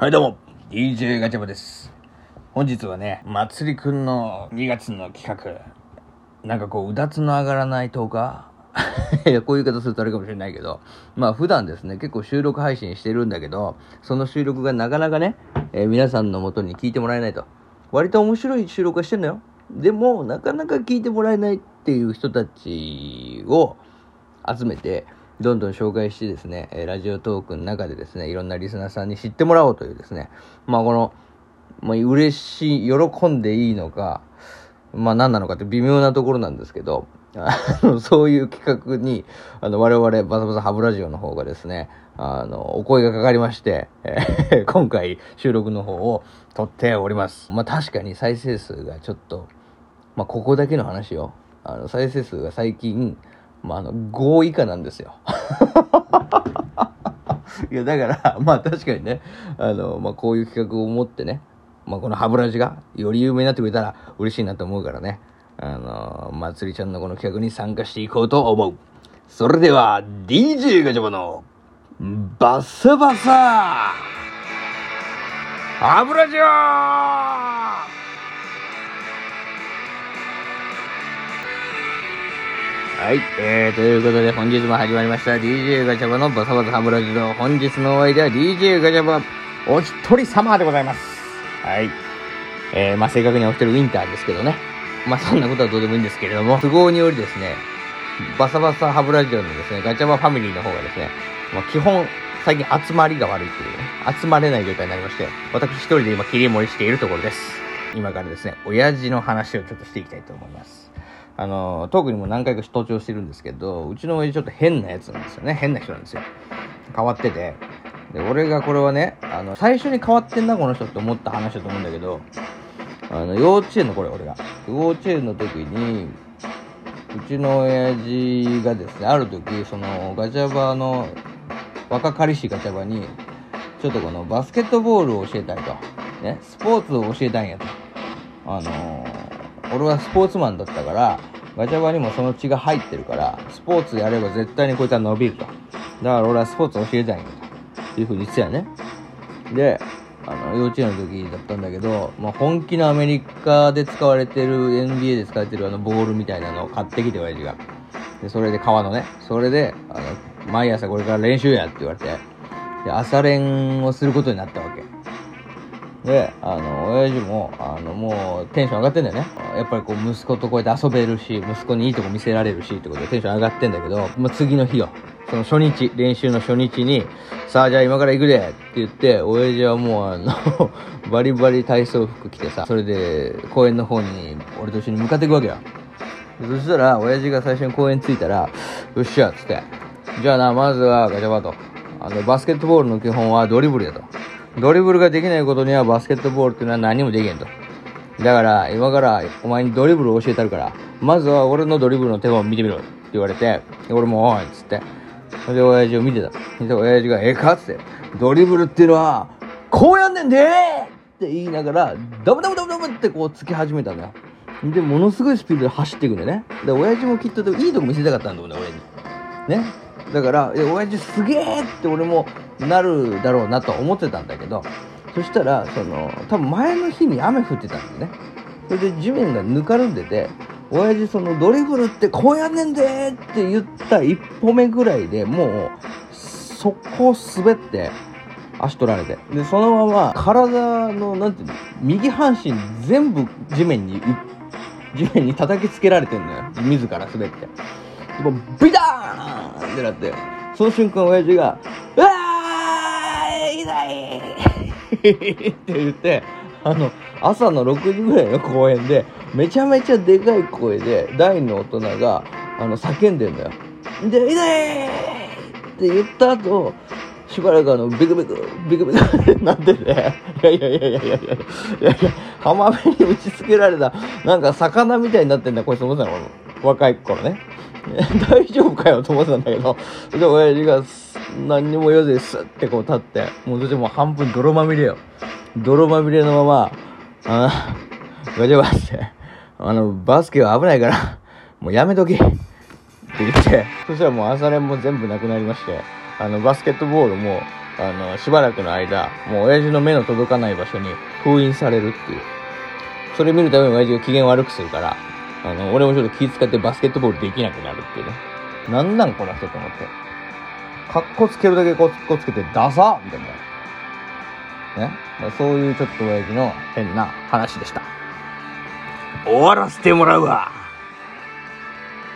はいどうも。DJ ガチャバです。本日はねまつりくんの2月の企画。なんかこううだつの上がらない10日 いやこういう言い方するとあれかもしれないけど。まあ普段ですね結構収録配信してるんだけどその収録がなかなかね、えー皆さんのもとに聞いてもらえないと。割と面白い収録はしてんだよ。でもなかなか聞いてもらえないっていう人たちを集めてどんどん紹介してですね、えラジオトークの中でですねいろんなリスナーさんに知ってもらおうというですねまあこの、まあ、嬉しい喜んでいいのかまあ何なのかって微妙なところなんですけどあの そういう企画にあの我々バサバサハブラジオの方がですねあのお声がかかりまして、えー 今回収録の方を撮っておりますまあ確かに再生数がちょっとまあ、ここだけの話よ。あの、再生数が最近、まあ、あの、5以下なんですよ。いや、だから、まあ確かにね、あの、まあこういう企画を持ってね、まあこの歯ブラシがより有名になってくれたら嬉しいなと思うからね、あの、まつりちゃんのこの企画に参加していこうと思う。それでは、DJ ガチャバの、バッサバサ歯ブラシをはい、えー、ということで本日も始まりました DJ ガチャバのバサバサハブラジオ本日のお相手は DJ ガチャバお一人様でございます。はいえー、まあ正確にはお一人ウィンターですけどね。まあそんなことはどうでもいいんですけれども都合によりですねバサバサハブラジオのですねガチャバファミリーの方がですね、まあ、基本最近集まりが悪いっていうね集まれない状態になりまして私一人で今切り盛りしているところです。今からですね親父の話をちょっとしていきたいと思いますあの、トークにも何回か登場してるんですけど、うちの親父ちょっと変なやつなんですよね。変な人なんですよ。変わってて。で、俺がこれはね、あの、最初に変わってんな、この人って思った話だと思うんだけど、あの、幼稚園の頃、俺が。幼稚園の時に、うちの親父がですね、ある時、その、ガチャバの、若かりしガチャバに、ちょっとこのバスケットボールを教えたいと。ね、スポーツを教えたいんやと。あの俺はスポーツマンだったから、ガチャバにもその血が入ってるから、スポーツやれば絶対にこいつは伸びると。だから俺はスポーツ教えたいんやと。いうふうに言ってたよね。で、あの、幼稚園の時だったんだけど、まあ、本気のアメリカで使われてる、NBA で使われてるあのボールみたいなのを買ってきて、親父が。で、それで革のね、それで、あの、毎朝これから練習やって言われて、で、朝練をすることになったわけ。で、あの、親父も、あの、もう、テンション上がってんだよね。やっぱりこう、息子とこうやって遊べるし、息子にいいとこ見せられるし、ってことでテンション上がってんだけど、まあ、次の日よ。その初日、練習の初日に、さあ、じゃあ今から行くでって言って、親父はもう、あの、バリバリ体操服着てさ、それで、公園の方に、俺と一緒に向かっていくわけよ。そしたら、親父が最初に公園着いたら、よっしゃっ、つって。じゃあな、まずはガチャバと。あの、バスケットボールの基本はドリブルだと。ドリブルができないことにはバスケットボールっていうのは何もできへんと。だから、今からお前にドリブルを教えてあるから、まずは俺のドリブルの手を見てみろって言われて、俺もおいっつって。それで親父を見てた。で、親父が、ええかっつって、ドリブルっていうのは、こうやんねんでーって言いながら、ダブダブダブダブってこう突き始めたんだよ。で、ものすごいスピードで走っていくんだよね。で、親父もきっといいとこ見せたかったんだもんね、俺に。ね。だから、え、親父すげえって俺もなるだろうなと思ってたんだけど、そしたら、その、多分前の日に雨降ってたんだよね。それで地面がぬかるんでて、親父そのドリブルってこうやんねんでーって言った一歩目ぐらいでもう、速攻滑って、足取られて。で、そのまま体の、なんていうの、右半身全部地面に、地面に叩きつけられてんのよ。自ら滑って。もうビターンってなって、その瞬間親父が、うわー痛いって言って、あの、朝の6時ぐらいの公園で、めちゃめちゃでかい声で、大の大人が、あの、叫んでんだよ。で、痛いって言った後、しばらくあの、ビクビク、ビクビクってなってて、いやいやいやいやいやいやいやいや、浜辺に打ちつけられた、なんか魚みたいになってんだ、こいつ思ってたの、若い頃ね。大丈夫かよと思ってたんだけど、で、親父が何にも言わずにスッてこう立って、もうそしてもう半分泥まみれよ。泥まみれのまま、あガチャバって、あの、バスケは危ないから、もうやめとけって言って、そしたらもう朝練も全部なくなりまして、あの、バスケットボールも、あの、しばらくの間、もう親父の目の届かない場所に封印されるっていう。それ見るために親父が機嫌悪くするから、あの、俺もちょっと気使ってバスケットボールできなくなるっていうね。なんなんこの人と思って。かっこつけるだけかっこつけてダサみたいな。ね？そういうちょっと親父の変な話でした。終わらせてもらうわ